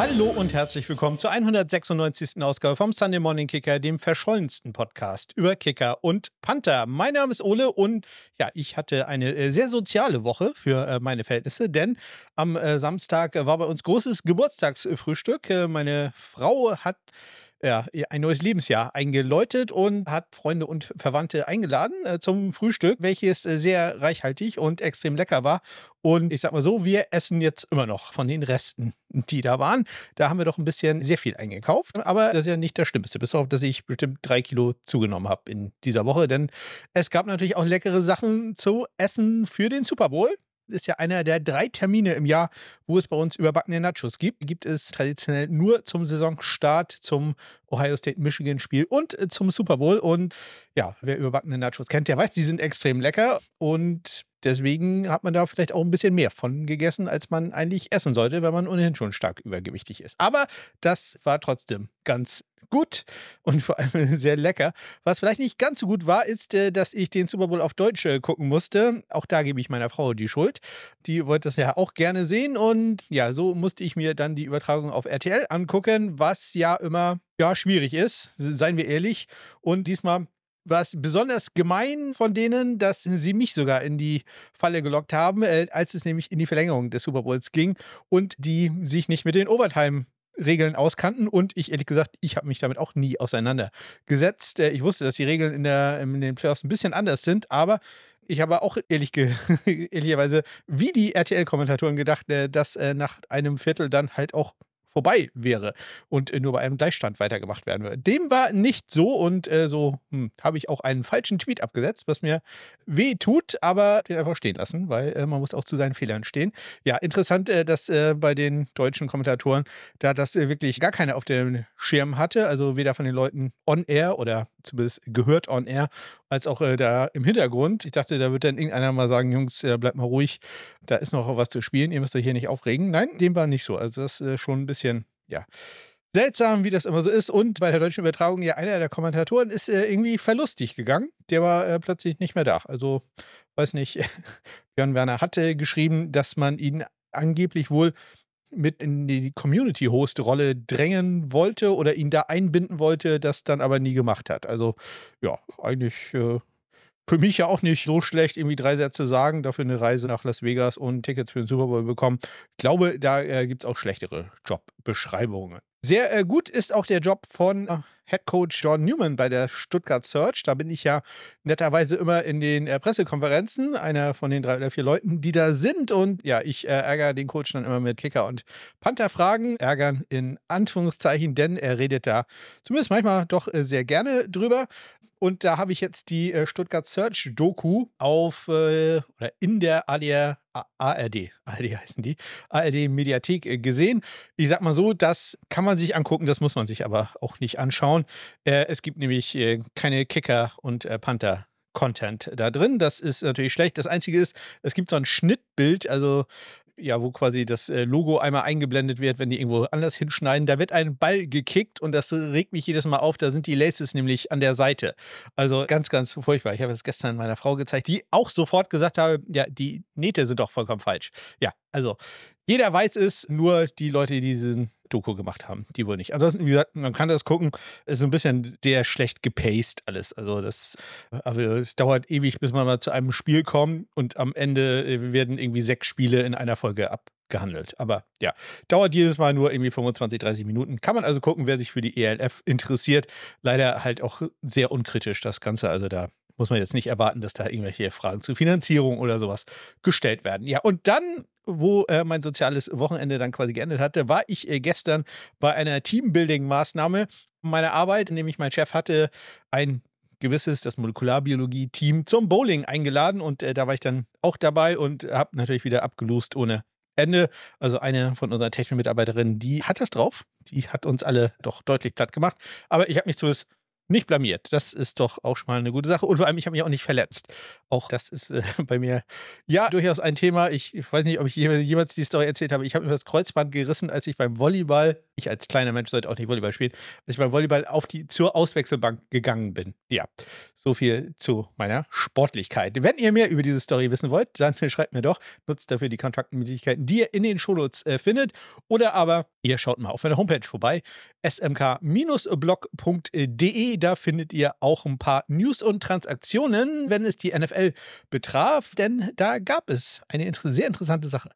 Hallo und herzlich willkommen zur 196. Ausgabe vom Sunday Morning Kicker, dem verschollensten Podcast über Kicker und Panther. Mein Name ist Ole und ja, ich hatte eine äh, sehr soziale Woche für äh, meine Verhältnisse, denn am äh, Samstag war bei uns großes Geburtstagsfrühstück. Meine Frau hat ja, ein neues Lebensjahr eingeläutet und hat Freunde und Verwandte eingeladen äh, zum Frühstück, welches äh, sehr reichhaltig und extrem lecker war. Und ich sag mal so, wir essen jetzt immer noch von den Resten, die da waren. Da haben wir doch ein bisschen sehr viel eingekauft. Aber das ist ja nicht das Schlimmste, bis auf, dass ich bestimmt drei Kilo zugenommen habe in dieser Woche. Denn es gab natürlich auch leckere Sachen zu essen für den Super Bowl ist ja einer der drei Termine im Jahr, wo es bei uns überbackene Nachos gibt. Gibt es traditionell nur zum Saisonstart, zum Ohio State Michigan Spiel und äh, zum Super Bowl. Und ja, wer überbackene Nachos kennt, der weiß, die sind extrem lecker und deswegen hat man da vielleicht auch ein bisschen mehr von gegessen, als man eigentlich essen sollte, wenn man ohnehin schon stark übergewichtig ist. Aber das war trotzdem ganz gut und vor allem sehr lecker. Was vielleicht nicht ganz so gut war, ist, äh, dass ich den Super Bowl auf Deutsch äh, gucken musste. Auch da gebe ich meiner Frau die Schuld. Die wollte das ja auch gerne sehen und ja, so musste ich mir dann die Übertragung auf RTL angucken, was ja immer ja schwierig ist, seien wir ehrlich. Und diesmal war es besonders gemein von denen, dass sie mich sogar in die Falle gelockt haben, äh, als es nämlich in die Verlängerung des Super Bowls ging und die sich nicht mit den Overtime Regeln auskannten und ich ehrlich gesagt, ich habe mich damit auch nie auseinandergesetzt. Äh, ich wusste, dass die Regeln in, der, in den Playoffs ein bisschen anders sind, aber ich habe auch ehrlich ehrlicherweise wie die RTL-Kommentatoren gedacht, äh, dass nach einem Viertel dann halt auch vorbei wäre und äh, nur bei einem Gleichstand weitergemacht werden würde. Dem war nicht so und äh, so hm, habe ich auch einen falschen Tweet abgesetzt, was mir weh tut, aber den einfach stehen lassen, weil äh, man muss auch zu seinen Fehlern stehen. Ja, interessant, äh, dass äh, bei den deutschen Kommentatoren da das äh, wirklich gar keiner auf dem Schirm hatte, also weder von den Leuten on air oder zumindest gehört on air, als auch da im Hintergrund. Ich dachte, da wird dann irgendeiner mal sagen, Jungs, bleibt mal ruhig, da ist noch was zu spielen, ihr müsst euch hier nicht aufregen. Nein, dem war nicht so. Also das ist schon ein bisschen bisschen, ja, seltsam, wie das immer so ist. Und bei der deutschen Übertragung, ja, einer der Kommentatoren ist äh, irgendwie verlustig gegangen. Der war äh, plötzlich nicht mehr da. Also, weiß nicht, Björn Werner hatte geschrieben, dass man ihn angeblich wohl mit in die Community-Host-Rolle drängen wollte oder ihn da einbinden wollte, das dann aber nie gemacht hat. Also, ja, eigentlich äh, für mich ja auch nicht so schlecht, irgendwie drei Sätze sagen, dafür eine Reise nach Las Vegas und Tickets für den Super Bowl bekommen. Ich glaube, da äh, gibt es auch schlechtere Jobbeschreibungen. Sehr äh, gut ist auch der Job von äh, Head Coach John Newman bei der Stuttgart Search. Da bin ich ja netterweise immer in den äh, Pressekonferenzen, einer von den drei oder vier Leuten, die da sind. Und ja, ich äh, ärgere den Coach dann immer mit Kicker und Panther-Fragen. Ärgern in Anführungszeichen, denn er redet da zumindest manchmal doch äh, sehr gerne drüber. Und da habe ich jetzt die äh, Stuttgart Search Doku auf äh, oder in der ADR, ARD, ARD heißen die, ARD Mediathek äh, gesehen. Ich sag mal so, das kann man sich angucken, das muss man sich aber auch nicht anschauen. Äh, es gibt nämlich äh, keine Kicker und äh, Panther Content da drin. Das ist natürlich schlecht. Das Einzige ist, es gibt so ein Schnittbild, also ja, wo quasi das äh, Logo einmal eingeblendet wird, wenn die irgendwo anders hinschneiden. Da wird ein Ball gekickt und das regt mich jedes Mal auf. Da sind die Laces nämlich an der Seite. Also ganz, ganz furchtbar. Ich habe es gestern meiner Frau gezeigt, die auch sofort gesagt habe, ja, die Nähte sind doch vollkommen falsch. Ja, also jeder weiß es, nur die Leute, die diesen Doku gemacht haben. Die wohl nicht. Ansonsten, wie gesagt, man kann das gucken. Ist ein bisschen sehr schlecht gepaced alles. Also das, also es dauert ewig, bis man mal zu einem Spiel kommt und am Ende äh, werden irgendwie sechs Spiele in einer Folge abgehandelt. Aber ja, dauert jedes Mal nur irgendwie 25, 30 Minuten. Kann man also gucken, wer sich für die ELF interessiert. Leider halt auch sehr unkritisch das Ganze. Also da muss man jetzt nicht erwarten, dass da irgendwelche Fragen zu Finanzierung oder sowas gestellt werden. Ja, und dann wo äh, mein soziales Wochenende dann quasi geendet hatte, war ich äh, gestern bei einer Teambuilding-Maßnahme meiner Arbeit, nämlich mein Chef hatte ein gewisses, das Molekularbiologie-Team zum Bowling eingeladen und äh, da war ich dann auch dabei und habe natürlich wieder abgelost ohne Ende. Also eine von unseren technischen Mitarbeiterinnen, die hat das drauf. Die hat uns alle doch deutlich platt gemacht. Aber ich habe mich zumindest nicht blamiert. Das ist doch auch schon mal eine gute Sache. Und vor allem, ich habe mich auch nicht verletzt. Auch das ist äh, bei mir ja durchaus ein Thema. Ich, ich weiß nicht, ob ich jemals die Story erzählt habe. Ich habe mir das Kreuzband gerissen, als ich beim Volleyball, ich als kleiner Mensch sollte auch nicht Volleyball spielen, als ich beim Volleyball auf die zur Auswechselbank gegangen bin. Ja, so viel zu meiner Sportlichkeit. Wenn ihr mehr über diese Story wissen wollt, dann schreibt mir doch. Nutzt dafür die Kontaktmöglichkeiten, die ihr in den Shownotes äh, findet. Oder aber ihr schaut mal auf meiner Homepage vorbei, smk-blog.de. Da findet ihr auch ein paar News und Transaktionen, wenn es die NFL betraf, denn da gab es eine sehr interessante Sache.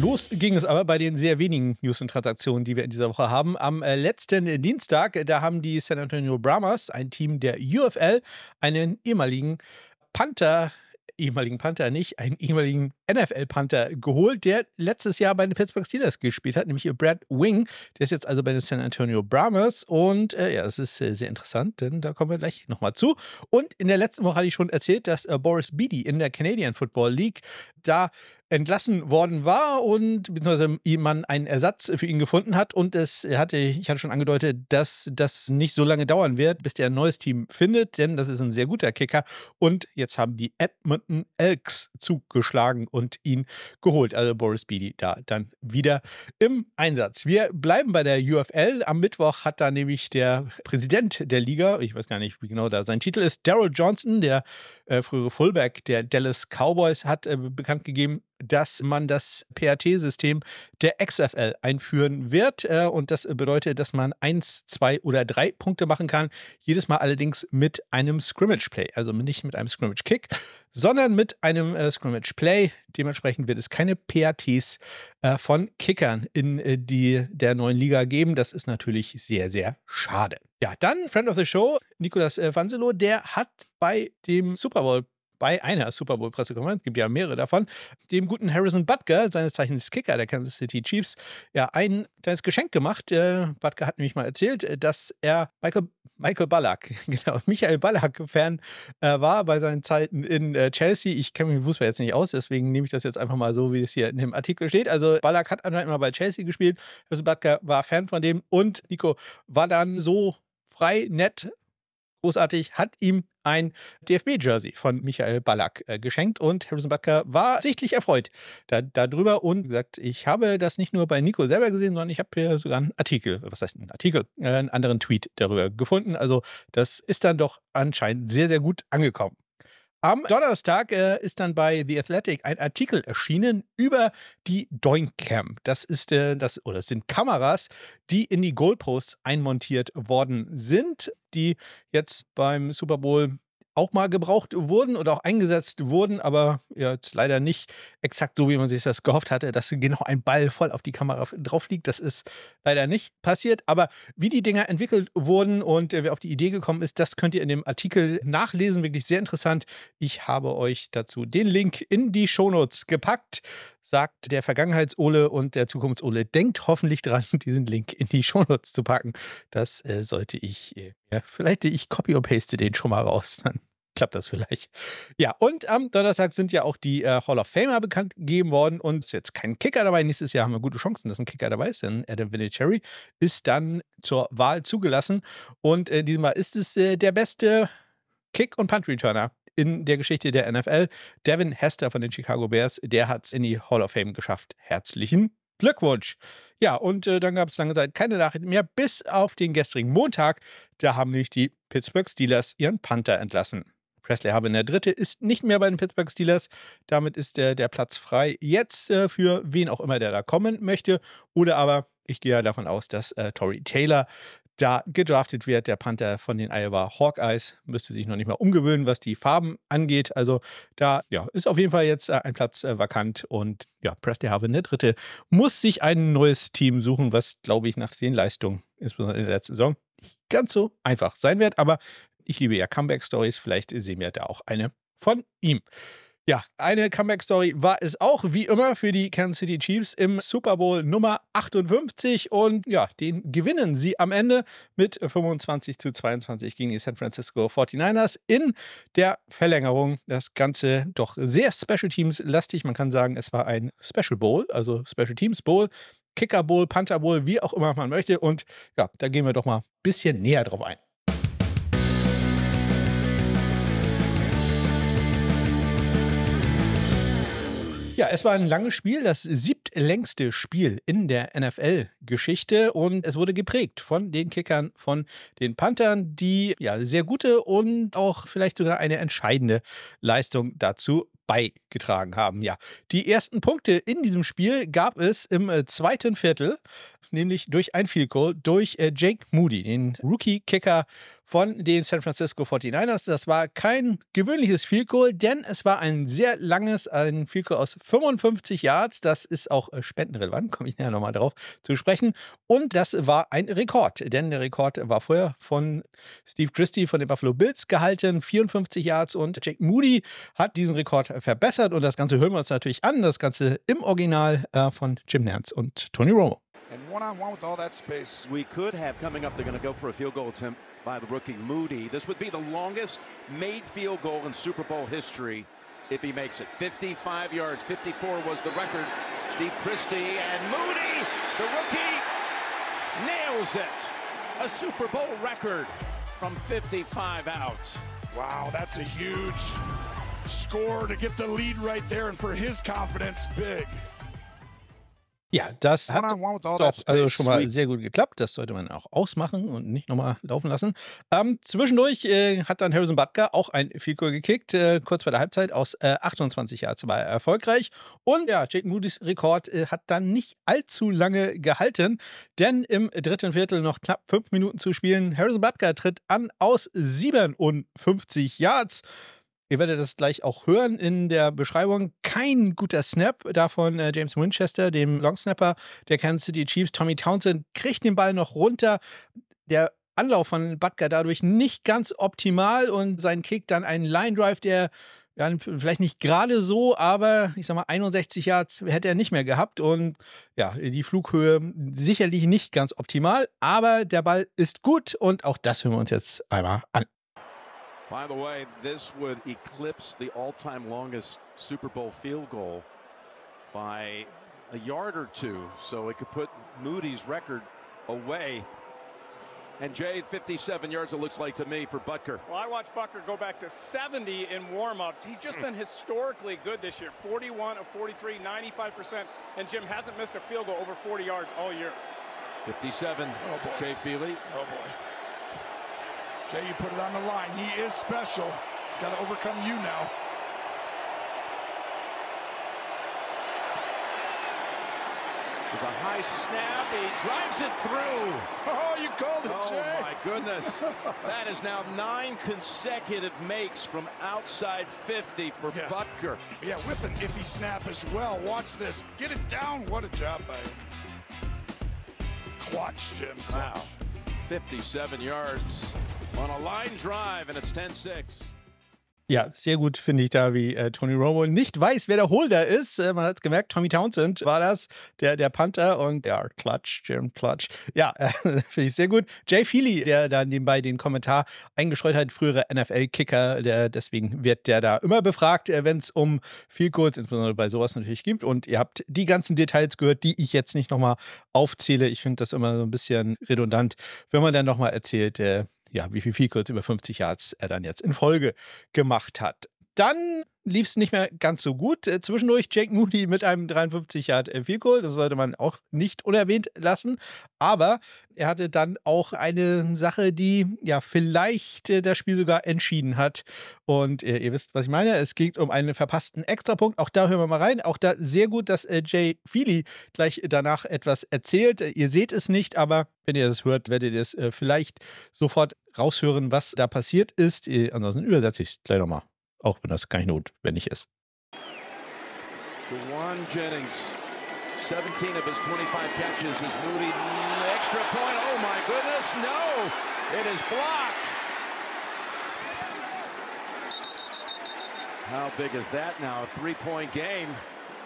Los ging es aber bei den sehr wenigen News und Transaktionen, die wir in dieser Woche haben. Am äh, letzten Dienstag, da haben die San Antonio Brahmas, ein Team der UFL, einen ehemaligen Panther ehemaligen Panther nicht, einen ehemaligen NFL-Panther geholt, der letztes Jahr bei den Pittsburgh Steelers gespielt hat, nämlich Brad Wing. Der ist jetzt also bei den San Antonio Brahmas und äh, ja, das ist äh, sehr interessant, denn da kommen wir gleich nochmal zu. Und in der letzten Woche hatte ich schon erzählt, dass äh, Boris Beatty in der Canadian Football League da entlassen worden war und beziehungsweise man einen Ersatz für ihn gefunden hat. Und es hatte, ich hatte schon angedeutet, dass das nicht so lange dauern wird, bis der ein neues Team findet, denn das ist ein sehr guter Kicker. Und jetzt haben die Edmonton Elks zugeschlagen und ihn geholt. Also Boris Beatty da dann wieder im Einsatz. Wir bleiben bei der UFL. Am Mittwoch hat da nämlich der Präsident der Liga, ich weiß gar nicht, wie genau da sein Titel ist, Daryl Johnson, der äh, frühere Fullback der Dallas Cowboys, hat äh, bekannt gegeben, dass man das PAT-System der XFL einführen wird. Äh, und das bedeutet, dass man eins, zwei oder drei Punkte machen kann. Jedes Mal allerdings mit einem Scrimmage-Play. Also nicht mit einem Scrimmage-Kick, sondern mit einem äh, Scrimmage-Play. Dementsprechend wird es keine PATs äh, von Kickern in die, der neuen Liga geben. Das ist natürlich sehr, sehr schade. Ja, dann Friend of the Show, Nicolas Vanzelo, der hat bei dem Super Bowl bei einer Super Bowl-Pressekonferenz, gibt ja mehrere davon, dem guten Harrison Butker, seines Zeichens Kicker der Kansas City Chiefs, ja ein kleines Geschenk gemacht. Äh, Butker hat nämlich mal erzählt, äh, dass er Michael, Michael Ballack, genau, Michael Ballack-Fan äh, war bei seinen Zeiten in äh, Chelsea. Ich kenne mich mit Fußball jetzt nicht aus, deswegen nehme ich das jetzt einfach mal so, wie es hier in dem Artikel steht. Also Ballack hat anscheinend mal bei Chelsea gespielt, Harrison Butker war Fan von dem und Nico war dann so frei, nett, großartig, hat ihm ein DFB-Jersey von Michael Ballack äh, geschenkt und Harrison Butker war sichtlich erfreut da, darüber und gesagt, ich habe das nicht nur bei Nico selber gesehen, sondern ich habe hier sogar einen Artikel, was heißt ein Artikel, äh, einen anderen Tweet darüber gefunden. Also das ist dann doch anscheinend sehr, sehr gut angekommen. Am Donnerstag äh, ist dann bei The Athletic ein Artikel erschienen über die Doinkcam. Das ist äh, das oder das sind Kameras, die in die Goalposts einmontiert worden sind, die jetzt beim Super Bowl auch mal gebraucht wurden oder auch eingesetzt wurden, aber jetzt leider nicht exakt so, wie man sich das gehofft hatte, dass genau ein Ball voll auf die Kamera drauf liegt. Das ist leider nicht passiert. Aber wie die Dinger entwickelt wurden und wer auf die Idee gekommen ist, das könnt ihr in dem Artikel nachlesen. Wirklich sehr interessant. Ich habe euch dazu den Link in die Shownotes gepackt sagt der Vergangenheits-Ole und der Zukunfts-Ole. Denkt hoffentlich dran, diesen Link in die Shownotes zu packen. Das äh, sollte ich, äh, ja, vielleicht ich copy und paste den schon mal raus. Dann klappt das vielleicht. Ja, und am Donnerstag sind ja auch die äh, Hall of Famer bekannt gegeben worden und ist jetzt kein Kicker dabei. Nächstes Jahr haben wir gute Chancen, dass ein Kicker dabei ist, denn Adam Vinatieri ist dann zur Wahl zugelassen und äh, diesmal ist es äh, der beste Kick- und Punt-Returner in der Geschichte der NFL. Devin Hester von den Chicago Bears, der hat es in die Hall of Fame geschafft. Herzlichen Glückwunsch. Ja, und äh, dann gab es lange Zeit keine Nachrichten mehr, bis auf den gestrigen Montag. Da haben nämlich die Pittsburgh Steelers ihren Panther entlassen. Presley Harvin der Dritte ist nicht mehr bei den Pittsburgh Steelers. Damit ist der, der Platz frei jetzt äh, für wen auch immer, der da kommen möchte. Oder aber ich gehe ja davon aus, dass äh, Tory Taylor da gedraftet wird. Der Panther von den Iowa Hawkeyes müsste sich noch nicht mal umgewöhnen, was die Farben angeht. Also da ja, ist auf jeden Fall jetzt äh, ein Platz äh, vakant und ja, Presley Harvin der Dritte muss sich ein neues Team suchen, was glaube ich nach den Leistungen, insbesondere in der letzten Saison, nicht ganz so einfach sein wird. Aber ich liebe ja Comeback-Stories. Vielleicht sehen wir da auch eine von ihm. Ja, eine Comeback-Story war es auch, wie immer, für die Kansas City Chiefs im Super Bowl Nummer 58. Und ja, den gewinnen sie am Ende mit 25 zu 22 gegen die San Francisco 49ers in der Verlängerung. Das Ganze doch sehr Special Teams lastig. Man kann sagen, es war ein Special Bowl, also Special Teams Bowl. Kicker Bowl, Panther Bowl, wie auch immer man möchte. Und ja, da gehen wir doch mal ein bisschen näher drauf ein. Ja, es war ein langes Spiel, das siebtlängste Spiel in der NFL-Geschichte und es wurde geprägt von den Kickern, von den Panthern, die ja sehr gute und auch vielleicht sogar eine entscheidende Leistung dazu beigetragen haben. Ja, die ersten Punkte in diesem Spiel gab es im äh, zweiten Viertel, nämlich durch ein Field Goal durch äh, Jake Moody, den Rookie-Kicker von den San Francisco 49ers. Das war kein gewöhnliches Field Goal, denn es war ein sehr langes, ein Field Goal aus 55 Yards. Das ist auch äh, spendenrelevant, komme ich nachher nochmal drauf zu sprechen. Und das war ein Rekord, denn der Rekord war vorher von Steve Christie von den Buffalo Bills gehalten, 54 Yards und Jake Moody hat diesen Rekord verbessert und das Ganze hören wir uns natürlich an, das Ganze im Original äh, von Jim Nance und Tony Romo. And one on one with all that space. We could have coming up, they're going to go for a field goal attempt by the rookie Moody. This would be the longest made field goal in Super Bowl history if he makes it. 55 yards, 54 was the record. Steve Christie and Moody, the rookie, nails it. A Super Bowl record from 55 out. Wow, that's a huge score to get the lead right there, and for his confidence, big. Ja, das hat doch also schon mal sehr gut geklappt. Das sollte man auch ausmachen und nicht nochmal laufen lassen. Ähm, zwischendurch äh, hat dann Harrison Butker auch ein Goal gekickt, äh, kurz vor der Halbzeit aus äh, 28 Yards war er erfolgreich. Und ja, Jake Moody's Rekord äh, hat dann nicht allzu lange gehalten, denn im dritten Viertel noch knapp fünf Minuten zu spielen. Harrison Butker tritt an aus 57 Yards. Ihr werdet das gleich auch hören in der Beschreibung. Kein guter Snap davon äh, James Winchester, dem Longsnapper der Kansas City Chiefs. Tommy Townsend kriegt den Ball noch runter. Der Anlauf von Butker dadurch nicht ganz optimal und sein Kick dann ein Line Drive, der ja, vielleicht nicht gerade so, aber ich sag mal, 61 Yards hätte er nicht mehr gehabt und ja, die Flughöhe sicherlich nicht ganz optimal, aber der Ball ist gut und auch das hören wir uns jetzt einmal an. By the way, this would eclipse the all-time longest Super Bowl field goal by a yard or two. So it could put Moody's record away. And Jay, 57 yards, it looks like to me, for Butker. Well, I watched Butker go back to 70 in warmups. He's just hmm. been historically good this year 41 of 43, 95%. And Jim hasn't missed a field goal over 40 yards all year. 57, oh Jay Feely. Oh, boy. Jay, you put it on the line. He is special. He's got to overcome you now. There's a high snap. He drives it through. Oh, you called it, oh, Jay. my goodness. that is now nine consecutive makes from outside 50 for Yeah. Butker. Yeah, with an iffy snap as well. Watch this. Get it down. What a job by him. Clutch, Jim. Clutch. Wow. 57 yards on a line drive, and it's 10 6. Ja, sehr gut finde ich da, wie äh, Tony Romo nicht weiß, wer der Holder ist. Äh, man hat es gemerkt, Tommy Townsend war das, der, der Panther und ja, Clutch, Jim Clutch. Ja, äh, finde ich sehr gut. Jay Feely, der da nebenbei den Kommentar eingestreut hat, frühere NFL-Kicker, deswegen wird der da immer befragt, äh, wenn es um viel Codes, insbesondere bei sowas natürlich gibt. Und ihr habt die ganzen Details gehört, die ich jetzt nicht nochmal aufzähle. Ich finde das immer so ein bisschen redundant, wenn man dann nochmal erzählt, äh, ja, wie viel viel kurz über 50 Yards er dann jetzt in Folge gemacht hat. Dann lief es nicht mehr ganz so gut. Äh, zwischendurch Jake Moody mit einem 53 Yard äh, Field Goal. Das sollte man auch nicht unerwähnt lassen. Aber er hatte dann auch eine Sache, die ja vielleicht äh, das Spiel sogar entschieden hat. Und äh, ihr wisst, was ich meine. Es geht um einen verpassten Extrapunkt. Auch da hören wir mal rein. Auch da sehr gut, dass äh, Jay Feely gleich danach etwas erzählt. Äh, Ihr seht es nicht, aber wenn ihr das hört, werdet ihr es äh, vielleicht sofort raushören, was da passiert ist. Ansonsten übersetze ich es gleich nochmal. Auch wenn das gar notwendig ist. Jennings, 17 of his 25 catches is Moody. Extra point. Oh my goodness. No. It is blocked. How big is that now? A three point game.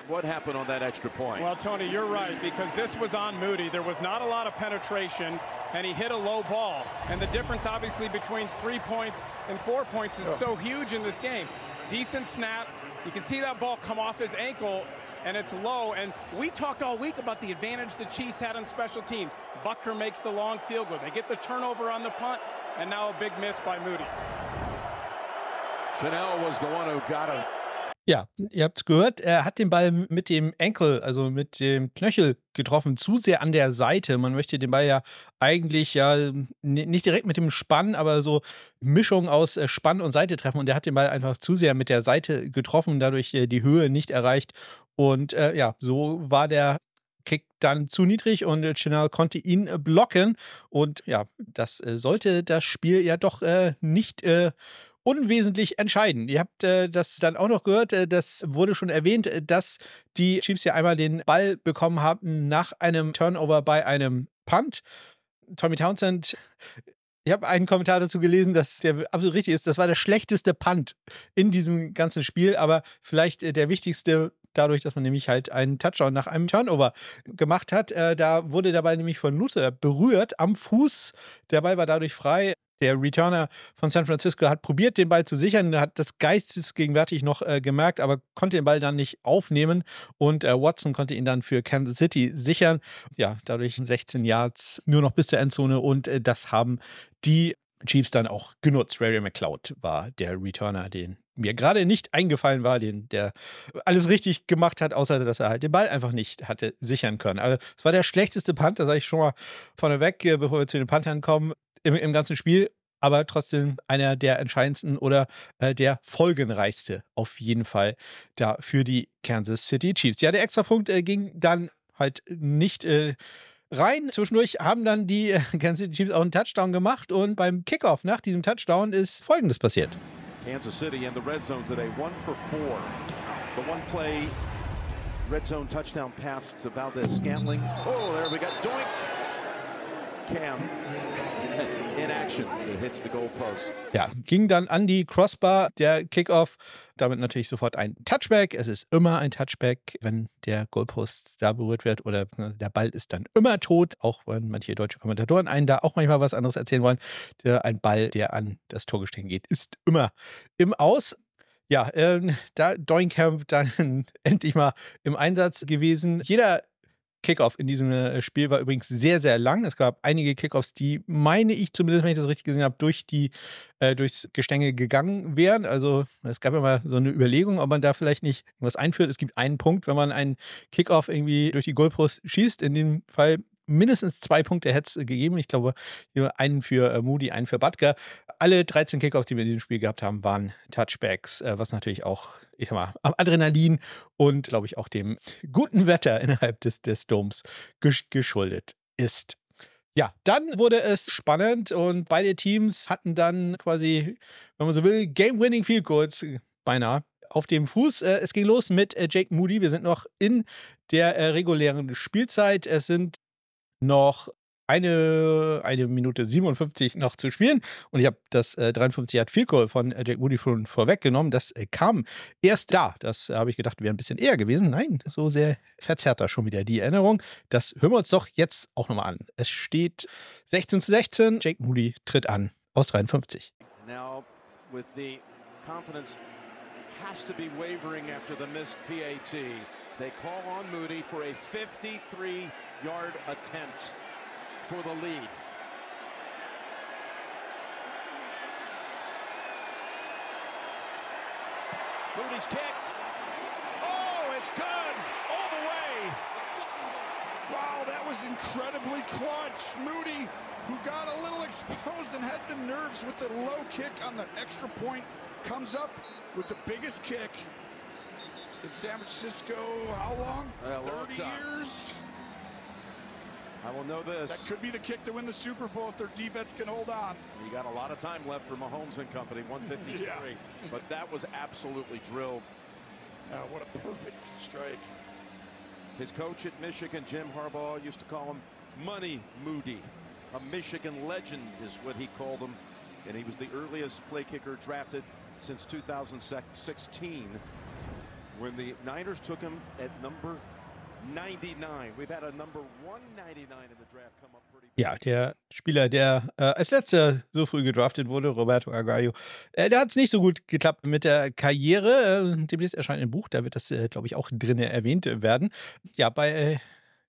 What happened on that extra point? Well, Tony, you're right, because this was on Moody. There was not a lot of penetration, and he hit a low ball. And the difference, obviously, between three points and four points is so huge in this game. Decent snap. You can see that ball come off his ankle, and it's low. And we talked all week about the advantage the Chiefs had on special teams. Bucker makes the long field goal. They get the turnover on the punt, and now a big miss by Moody. Chanel was the one who got a Ja, ihr habt gehört, er hat den Ball mit dem Enkel, also mit dem Knöchel getroffen, zu sehr an der Seite. Man möchte den Ball ja eigentlich ja nicht direkt mit dem Spann, aber so Mischung aus äh, Spann und Seite treffen. Und er hat den Ball einfach zu sehr mit der Seite getroffen, dadurch äh, die Höhe nicht erreicht. Und äh, ja, so war der Kick dann zu niedrig und Chanel konnte ihn blocken. Und ja, das sollte das Spiel ja doch äh, nicht äh, unwesentlich entscheiden. Ihr habt äh, das dann auch noch gehört, äh, das wurde schon erwähnt, äh, dass die Chiefs ja einmal den Ball bekommen haben nach einem Turnover bei einem Punt. Tommy Townsend ich habe einen Kommentar dazu gelesen, dass der absolut richtig ist. Das war der schlechteste Punt in diesem ganzen Spiel, aber vielleicht äh, der wichtigste dadurch, dass man nämlich halt einen Touchdown nach einem Turnover gemacht hat. Äh, da wurde Ball nämlich von Luther berührt am Fuß. Der Ball war dadurch frei. Der Returner von San Francisco hat probiert, den Ball zu sichern, hat das geistesgegenwärtig noch äh, gemerkt, aber konnte den Ball dann nicht aufnehmen und äh, Watson konnte ihn dann für Kansas City sichern. Ja, dadurch 16 Yards nur noch bis zur Endzone und äh, das haben die Chiefs dann auch genutzt. Ray McLeod war der Returner, den mir gerade nicht eingefallen war, den der alles richtig gemacht hat, außer dass er halt den Ball einfach nicht hatte sichern können. Also es war der schlechteste Punt, da sage ich schon mal vorneweg, äh, bevor wir zu den Panthern kommen im, im ganzen Spiel, aber trotzdem einer der entscheidendsten oder äh, der folgenreichste auf jeden Fall da für die Kansas City Chiefs. Ja, der Extrapunkt äh, ging dann halt nicht äh, rein. Zwischendurch haben dann die äh, Kansas City Chiefs auch einen Touchdown gemacht und beim Kickoff nach diesem Touchdown ist Folgendes passiert. Kansas City in the red zone today, one for four. The one play red zone touchdown pass to Valdez Scantling. Oh, there we got Doink. Cam Ja, ging dann an die Crossbar, der Kickoff. Damit natürlich sofort ein Touchback. Es ist immer ein Touchback, wenn der Goalpost da berührt wird oder der Ball ist dann immer tot, auch wenn manche deutsche Kommentatoren einen da auch manchmal was anderes erzählen wollen. Der, ein Ball, der an das Torgestehen geht, ist immer im Aus. Ja, äh, da Doinkamp dann endlich mal im Einsatz gewesen. Jeder Kickoff in diesem äh, Spiel war übrigens sehr, sehr lang. Es gab einige Kickoffs, die, meine ich zumindest, wenn ich das richtig gesehen habe, durch die, äh, durchs Gestänge gegangen wären. Also es gab immer so eine Überlegung, ob man da vielleicht nicht irgendwas einführt. Es gibt einen Punkt, wenn man einen Kickoff irgendwie durch die Goalpost schießt. In dem Fall mindestens zwei Punkte hätte es gegeben. Ich glaube, einen für äh, Moody, einen für Butker. Alle 13 Kickoffs, die wir in diesem Spiel gehabt haben, waren Touchbacks, äh, was natürlich auch, ich sag mal, am Adrenalin und, glaube ich, auch dem guten Wetter innerhalb des, des Doms geschuldet ist. Ja, dann wurde es spannend und beide Teams hatten dann quasi, wenn man so will, Game-Winning Field Goals beinahe auf dem Fuß. Äh, es ging los mit Jake Moody. Wir sind noch in der regulären Spielzeit. Es sind noch eine, eine Minute 57 noch zu spielen. Und ich habe das äh, 53 Yard Field Goal von äh, Jack Moody schon vorweggenommen. Das äh, kam erst da. Das äh, habe ich gedacht, wäre ein bisschen eher gewesen. Nein, so sehr verzerrt da schon wieder die Erinnerung. Das hören wir uns doch jetzt auch nochmal an. Es steht 16 zu 16. Jake Moody tritt an aus 53. Now with the confidence has to be wavering after the missed PAT. They call on Moody for a 53 yard attempt for the lead. Moody's kick. Oh, it's good all the way. Wow, that was incredibly clutch. Moody, who got a little exposed and had the nerves with the low kick on the extra point, comes up with the biggest kick in San Francisco. How long? Long 30 time. years. I will know this. That could be the kick to win the Super Bowl if their defense can hold on. You got a lot of time left for Mahomes and company, 153. Yeah. But that was absolutely drilled. Uh, what a perfect strike. His coach at Michigan, Jim Harbaugh, used to call him Money Moody. A Michigan legend is what he called him. And he was the earliest play kicker drafted since 2016 when the Niners took him at number Ja, der Spieler, der äh, als letzter so früh gedraftet wurde, Roberto Aguayo, äh, der hat es nicht so gut geklappt mit der Karriere. Äh, demnächst erscheint ein Buch, da wird das, äh, glaube ich, auch drin erwähnt werden. Ja, bei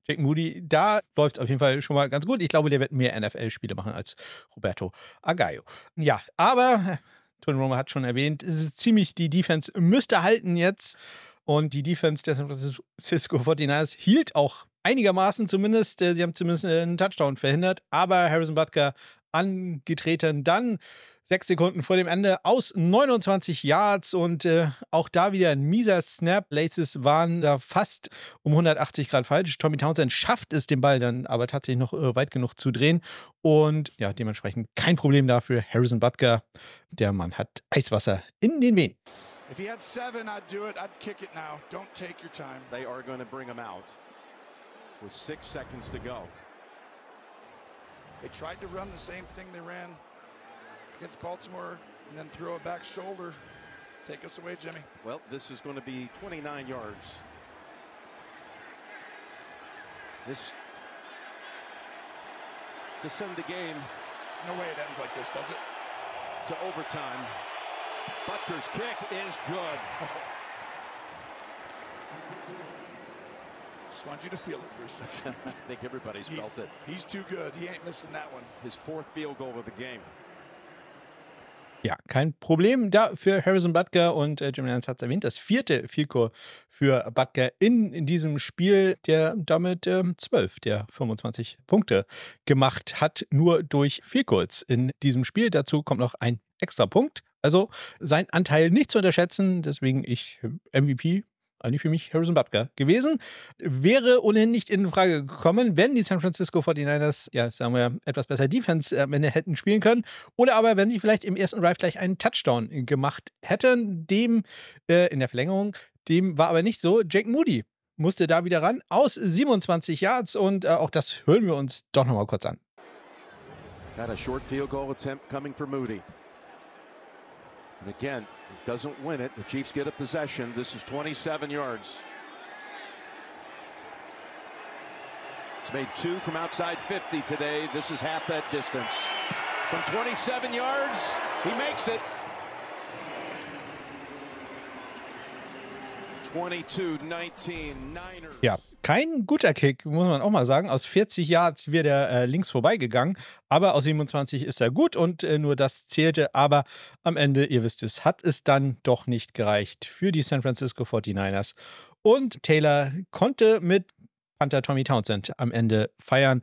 Jake Moody, da läuft es auf jeden Fall schon mal ganz gut. Ich glaube, der wird mehr NFL-Spiele machen als Roberto Aguayo. Ja, aber Tony Romo hat schon erwähnt, es ist ziemlich, die Defense müsste halten jetzt. Und die Defense der San Francisco 49ers hielt auch einigermaßen zumindest. Äh, sie haben zumindest einen Touchdown verhindert, aber Harrison Butker angetreten dann sechs Sekunden vor dem Ende aus 29 Yards und äh, auch da wieder ein mieser Snap. Laces waren da fast um 180 Grad falsch. Tommy Townsend schafft es, den Ball dann aber tatsächlich noch äh, weit genug zu drehen und ja, dementsprechend kein Problem dafür. Harrison Butker, der Mann hat Eiswasser in den Wehen. If he had seven, I'd do it. I'd kick it now. Don't take your time. They are going to bring him out with six seconds to go. They tried to run the same thing they ran against Baltimore and then throw a back shoulder. Take us away, Jimmy. Well, this is going to be 29 yards. This to send the game. No way it ends like this, does it? To overtime. Butker's kick is good. Just want you to feel it for a second. I think everybody's he's, felt it. He's too good. He ain't missing that one. His fourth field goal of the game. Ja, kein Problem da für Harrison Butker und äh, Jim Nance hat es erwähnt, das vierte Vielko für Butker in, in diesem Spiel, der damit äh, 12 der 25 Punkte gemacht hat, nur durch Vielkurs in diesem Spiel. Dazu kommt noch ein extra Punkt. Also sein Anteil nicht zu unterschätzen, deswegen ich MVP eigentlich für mich Harrison Butker gewesen. Wäre ohnehin nicht in Frage gekommen, wenn die San Francisco 49ers, ja, sagen wir, etwas besser Defense am Ende hätten spielen können. Oder aber, wenn sie vielleicht im ersten Drive gleich einen Touchdown gemacht hätten, dem äh, in der Verlängerung, dem war aber nicht so. Jake Moody musste da wieder ran aus 27 Yards und äh, auch das hören wir uns doch nochmal kurz an. Got a short field goal attempt coming for Moody. And again, doesn't win it. The Chiefs get a possession. This is 27 yards. It's made two from outside 50 today. This is half that distance. From 27 yards, he makes it. Ja, kein guter Kick, muss man auch mal sagen. Aus 40 Yards wird er äh, links vorbeigegangen, aber aus 27 ist er gut und äh, nur das zählte. Aber am Ende, ihr wisst es, hat es dann doch nicht gereicht für die San Francisco 49ers. Und Taylor konnte mit Panther Tommy Townsend am Ende feiern.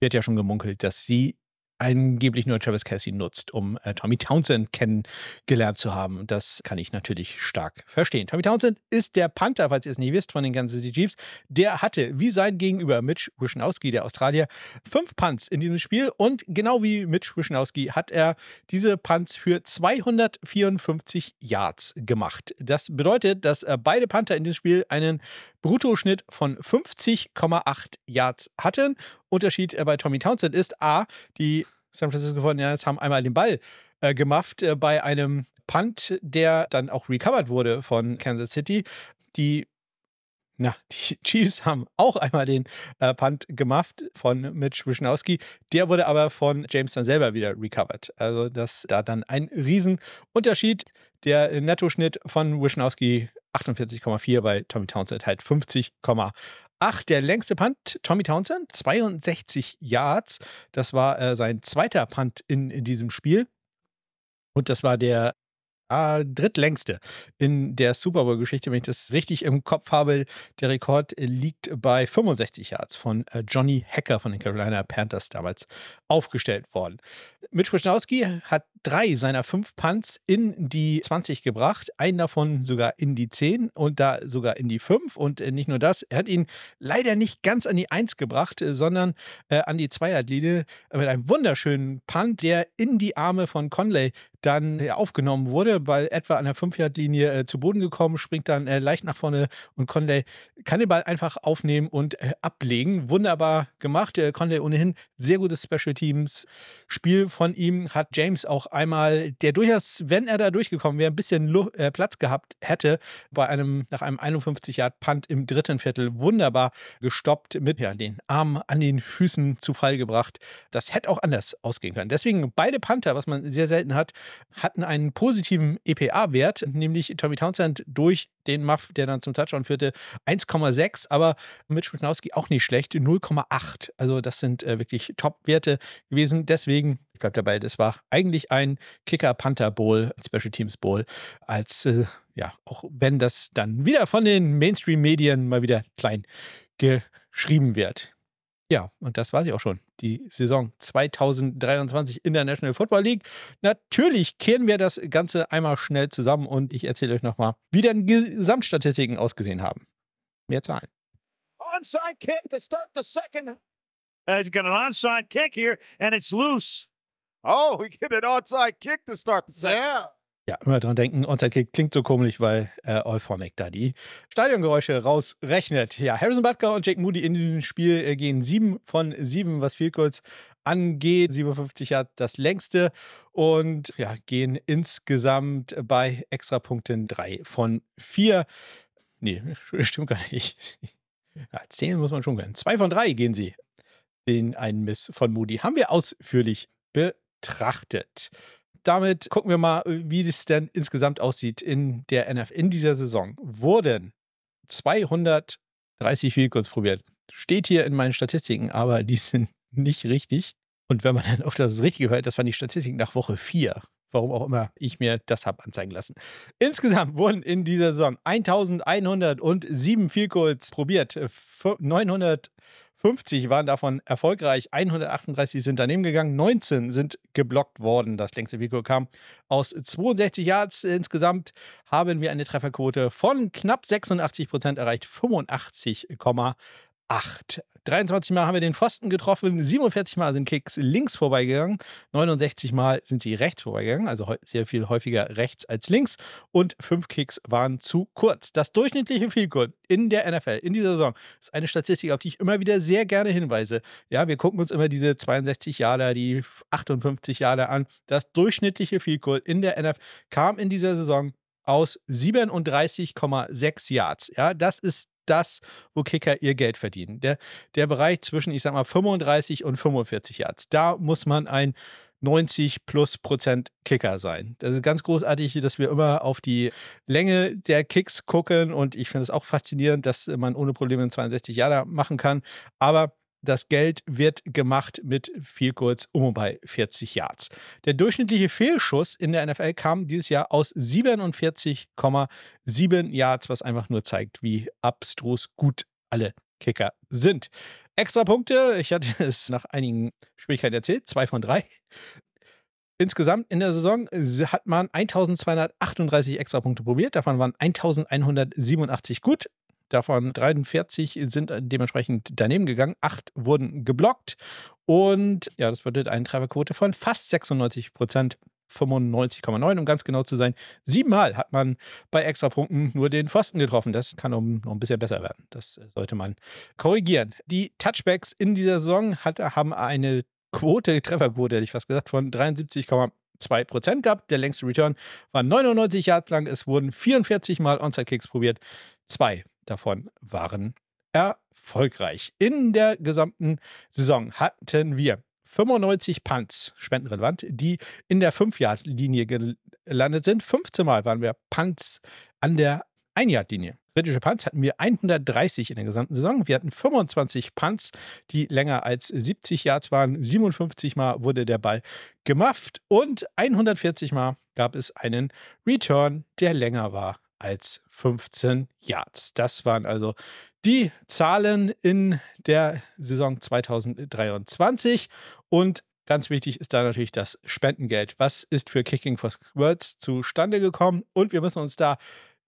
Wird ja schon gemunkelt, dass sie angeblich nur Travis Casey nutzt, um äh, Tommy Townsend kennengelernt zu haben. Das kann ich natürlich stark verstehen. Tommy Townsend ist der Panther, falls ihr es nicht wisst, von den Kansas City Chiefs. Der hatte, wie sein Gegenüber Mitch Wischnowski, der Australier, fünf Punts in diesem Spiel und genau wie Mitch Wischnowski hat er diese Punts für 254 Yards gemacht. Das bedeutet, dass äh, beide Panther in diesem Spiel einen Bruttoschnitt von 50,8 Yards hatten. Unterschied äh, bei Tommy Townsend ist A, die San Francisco 49ers haben einmal den Ball äh, gemacht äh, bei einem Punt, der dann auch recovered wurde von Kansas City. Die na, die Chiefs haben auch einmal den äh, Punt gemacht von Mitch Wischnowski. Der wurde aber von James dann selber wieder recovered. Also das da dann ein Riesenunterschied. Der Nettoschnitt von Wischnowski 48,4 bei Tommy Townsend halt 50,8. Der längste Punt, Tommy Townsend, 62 Yards. Das war äh, sein zweiter Punt in, in diesem Spiel. Und das war der äh, drittlängste in der Super Bowl-Geschichte, wenn ich das richtig im Kopf habe. Der Rekord liegt bei 65 Yards von äh, Johnny Hacker von den Carolina Panthers damals aufgestellt worden. Mitch Wischnowski hat drei seiner fünf Punts in die 20 gebracht, einen davon sogar in die 10 und da sogar in die 5. Und äh, nicht nur das, er hat ihn leider nicht ganz an die 1 gebracht, äh, sondern äh, an die Zweierlinie mit einem wunderschönen Punt, der in die Arme von Conley dann äh, aufgenommen wurde, weil etwa an der 5-Yard-Linie äh, zu Boden gekommen, springt dann leicht nach vorne und Conley kann den Ball einfach aufnehmen und ablegen. Wunderbar gemacht. Conley ohnehin sehr gutes Special Teams Spiel von ihm hat James auch einmal, der durchaus, wenn er da durchgekommen wäre, ein bisschen Lu äh, Platz gehabt hätte, bei einem, nach einem 51 Yard Punt im dritten Viertel wunderbar gestoppt, mit ja, den Arm an den Füßen zu Fall gebracht. Das hätte auch anders ausgehen können. Deswegen beide Panther, was man sehr selten hat, hatten einen positiven EPA-Wert, nämlich Tommy Townsend durch den Muff, der dann zum Touchdown führte, 1,6, aber mit Schmitnowski auch nicht schlecht, 0,8. Also das sind äh, wirklich Top-Werte gewesen. Deswegen, ich bleibe dabei, das war eigentlich ein Kicker-Panther-Bowl, Special Teams Bowl, als, äh, ja, auch wenn das dann wieder von den Mainstream-Medien mal wieder klein geschrieben wird. Ja, und das war sie auch schon. Die Saison 2023 in der National Football League. Natürlich kehren wir das Ganze einmal schnell zusammen und ich erzähle euch nochmal, wie dann Gesamtstatistiken ausgesehen haben. Mehr Zahlen. Onside kick to start the second. Uh, he's got an onside kick here, and it's loose. Oh, we get an onside kick to start the second. Yeah. Ja, immer dran denken, Onside-Kick klingt so komisch, weil äh, Euphonic da die Stadiongeräusche rausrechnet. Ja, Harrison Butker und Jake Moody in dem Spiel äh, gehen sieben von sieben, was viel kurz angeht. 57 Jahre das längste und ja, gehen insgesamt bei Extrapunkten drei von vier. Nee, stimmt gar nicht. Ja, zehn muss man schon können. Zwei von drei gehen sie. Den einen Miss von Moody haben wir ausführlich betrachtet damit gucken wir mal, wie es denn insgesamt aussieht in der NFL. In dieser Saison wurden 230 Field probiert. Steht hier in meinen Statistiken, aber die sind nicht richtig. Und wenn man dann auf das Richtige hört, das waren die Statistiken nach Woche 4. Warum auch immer ich mir das habe anzeigen lassen. Insgesamt wurden in dieser Saison 1107 Field Goals probiert. 900 50 waren davon erfolgreich, 138 sind daneben gegangen, 19 sind geblockt worden. Das längste Video kam aus 62 Yards. Insgesamt haben wir eine Trefferquote von knapp 86 Prozent erreicht, 85,8. 23 Mal haben wir den Pfosten getroffen, 47 Mal sind Kicks links vorbeigegangen, 69 Mal sind sie rechts vorbeigegangen, also sehr viel häufiger rechts als links und fünf Kicks waren zu kurz. Das durchschnittliche Field in der NFL in dieser Saison ist eine Statistik, auf die ich immer wieder sehr gerne hinweise. Ja, wir gucken uns immer diese 62 Jahre, die 58 Jahre an. Das durchschnittliche Field in der NFL kam in dieser Saison aus 37,6 Yards. Ja, das ist das, wo Kicker ihr Geld verdienen. Der, der Bereich zwischen, ich sag mal, 35 und 45 Yards. Da muss man ein 90 plus Prozent Kicker sein. Das ist ganz großartig, dass wir immer auf die Länge der Kicks gucken und ich finde es auch faszinierend, dass man ohne Probleme 62 Jahre machen kann. Aber das Geld wird gemacht mit viel kurz um und bei 40 Yards. Der durchschnittliche Fehlschuss in der NFL kam dieses Jahr aus 47,7 Yards, was einfach nur zeigt, wie abstrus gut alle Kicker sind. Extra Punkte, ich hatte es nach einigen Schwierigkeiten erzählt, zwei von drei. Insgesamt in der Saison hat man 1238 Extrapunkte probiert, davon waren 1187 gut, Davon 43 sind dementsprechend daneben gegangen. Acht wurden geblockt. Und ja, das bedeutet eine Trefferquote von fast 96 Prozent. 95,9, um ganz genau zu sein. Siebenmal hat man bei Extrapunkten nur den Pfosten getroffen. Das kann noch ein bisschen besser werden. Das sollte man korrigieren. Die Touchbacks in dieser Saison hat, haben eine Quote, Trefferquote, hätte ich fast gesagt, von 73,2 Prozent gehabt. Der längste Return war 99 Yards lang. Es wurden 44 Mal Onside-Kicks probiert. Zwei davon waren erfolgreich. In der gesamten Saison hatten wir 95 Punts, spendenrelevant, die in der 5-Yard-Linie gelandet sind. 15 Mal waren wir Punts an der 1-Yard-Linie. Kritische Punts hatten wir 130 in der gesamten Saison. Wir hatten 25 Punts, die länger als 70 Yards waren. 57 Mal wurde der Ball gemufft und 140 Mal gab es einen Return, der länger war als 15 Yards. Das waren also die Zahlen in der Saison 2023. Und ganz wichtig ist da natürlich das Spendengeld. Was ist für Kicking for Words zustande gekommen? Und wir müssen uns da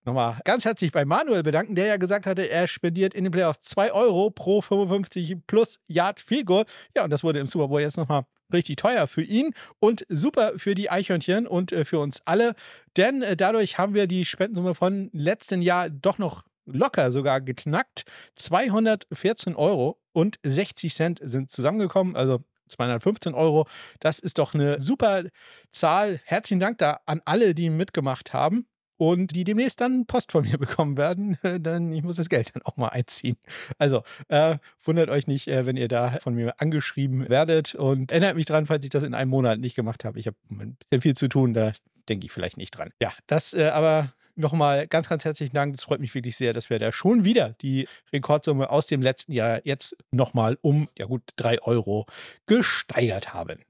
nochmal ganz herzlich bei Manuel bedanken, der ja gesagt hatte, er spendiert in den Playoffs 2 Euro pro 55 plus Yard Goal. Ja, und das wurde im Super Bowl jetzt nochmal richtig teuer für ihn und super für die Eichhörnchen und äh, für uns alle, denn äh, dadurch haben wir die Spendensumme von letzten Jahr doch noch locker sogar geknackt. 214 Euro und 60 Cent sind zusammengekommen, also 215 Euro. Das ist doch eine super Zahl. Herzlichen Dank da an alle, die mitgemacht haben und die demnächst dann Post von mir bekommen werden, denn ich muss das Geld dann auch mal einziehen. Also äh, wundert euch nicht, äh, wenn ihr da von mir angeschrieben werdet und erinnert mich dran, falls ich das in einem Monat nicht gemacht habe. Ich habe ein bisschen viel zu tun, da denke ich vielleicht nicht dran. Ja, das äh, aber nochmal ganz, ganz herzlichen Dank. Es freut mich wirklich sehr, dass wir da schon wieder die Rekordsumme aus dem letzten Jahr jetzt nochmal um, ja gut, drei Euro gesteigert haben.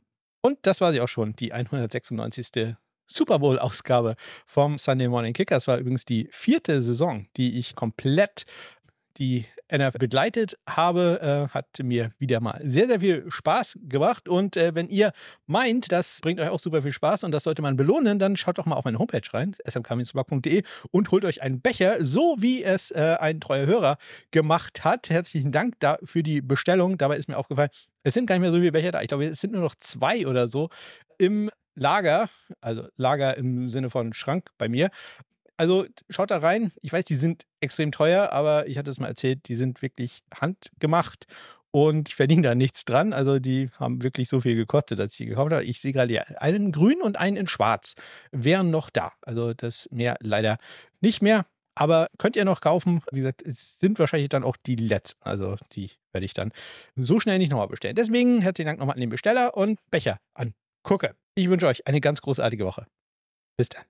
Und das war sie auch schon, die 196. Super Bowl-Ausgabe vom Sunday Morning Kicker. Das war übrigens die vierte Saison, die ich komplett die NFL begleitet habe, äh, hat mir wieder mal sehr, sehr viel Spaß gemacht. Und äh, wenn ihr meint, das bringt euch auch super viel Spaß und das sollte man belohnen, dann schaut doch mal auf meine Homepage rein, smkminsblog.de und holt euch einen Becher, so wie es äh, ein treuer Hörer gemacht hat. Herzlichen Dank da für die Bestellung. Dabei ist mir aufgefallen, es sind gar nicht mehr so viele Becher da. Ich glaube, es sind nur noch zwei oder so im Lager, also Lager im Sinne von Schrank bei mir. Also schaut da rein. Ich weiß, die sind extrem teuer, aber ich hatte es mal erzählt, die sind wirklich handgemacht und ich verdiene da nichts dran. Also die haben wirklich so viel gekostet, dass ich die gekauft habe. Ich sehe gerade einen in grün und einen in schwarz wären noch da. Also das mehr leider nicht mehr. Aber könnt ihr noch kaufen. Wie gesagt, es sind wahrscheinlich dann auch die letzten. Also die werde ich dann so schnell nicht nochmal bestellen. Deswegen herzlichen Dank nochmal an den Besteller und Becher an Gucke. Ich wünsche euch eine ganz großartige Woche. Bis dann.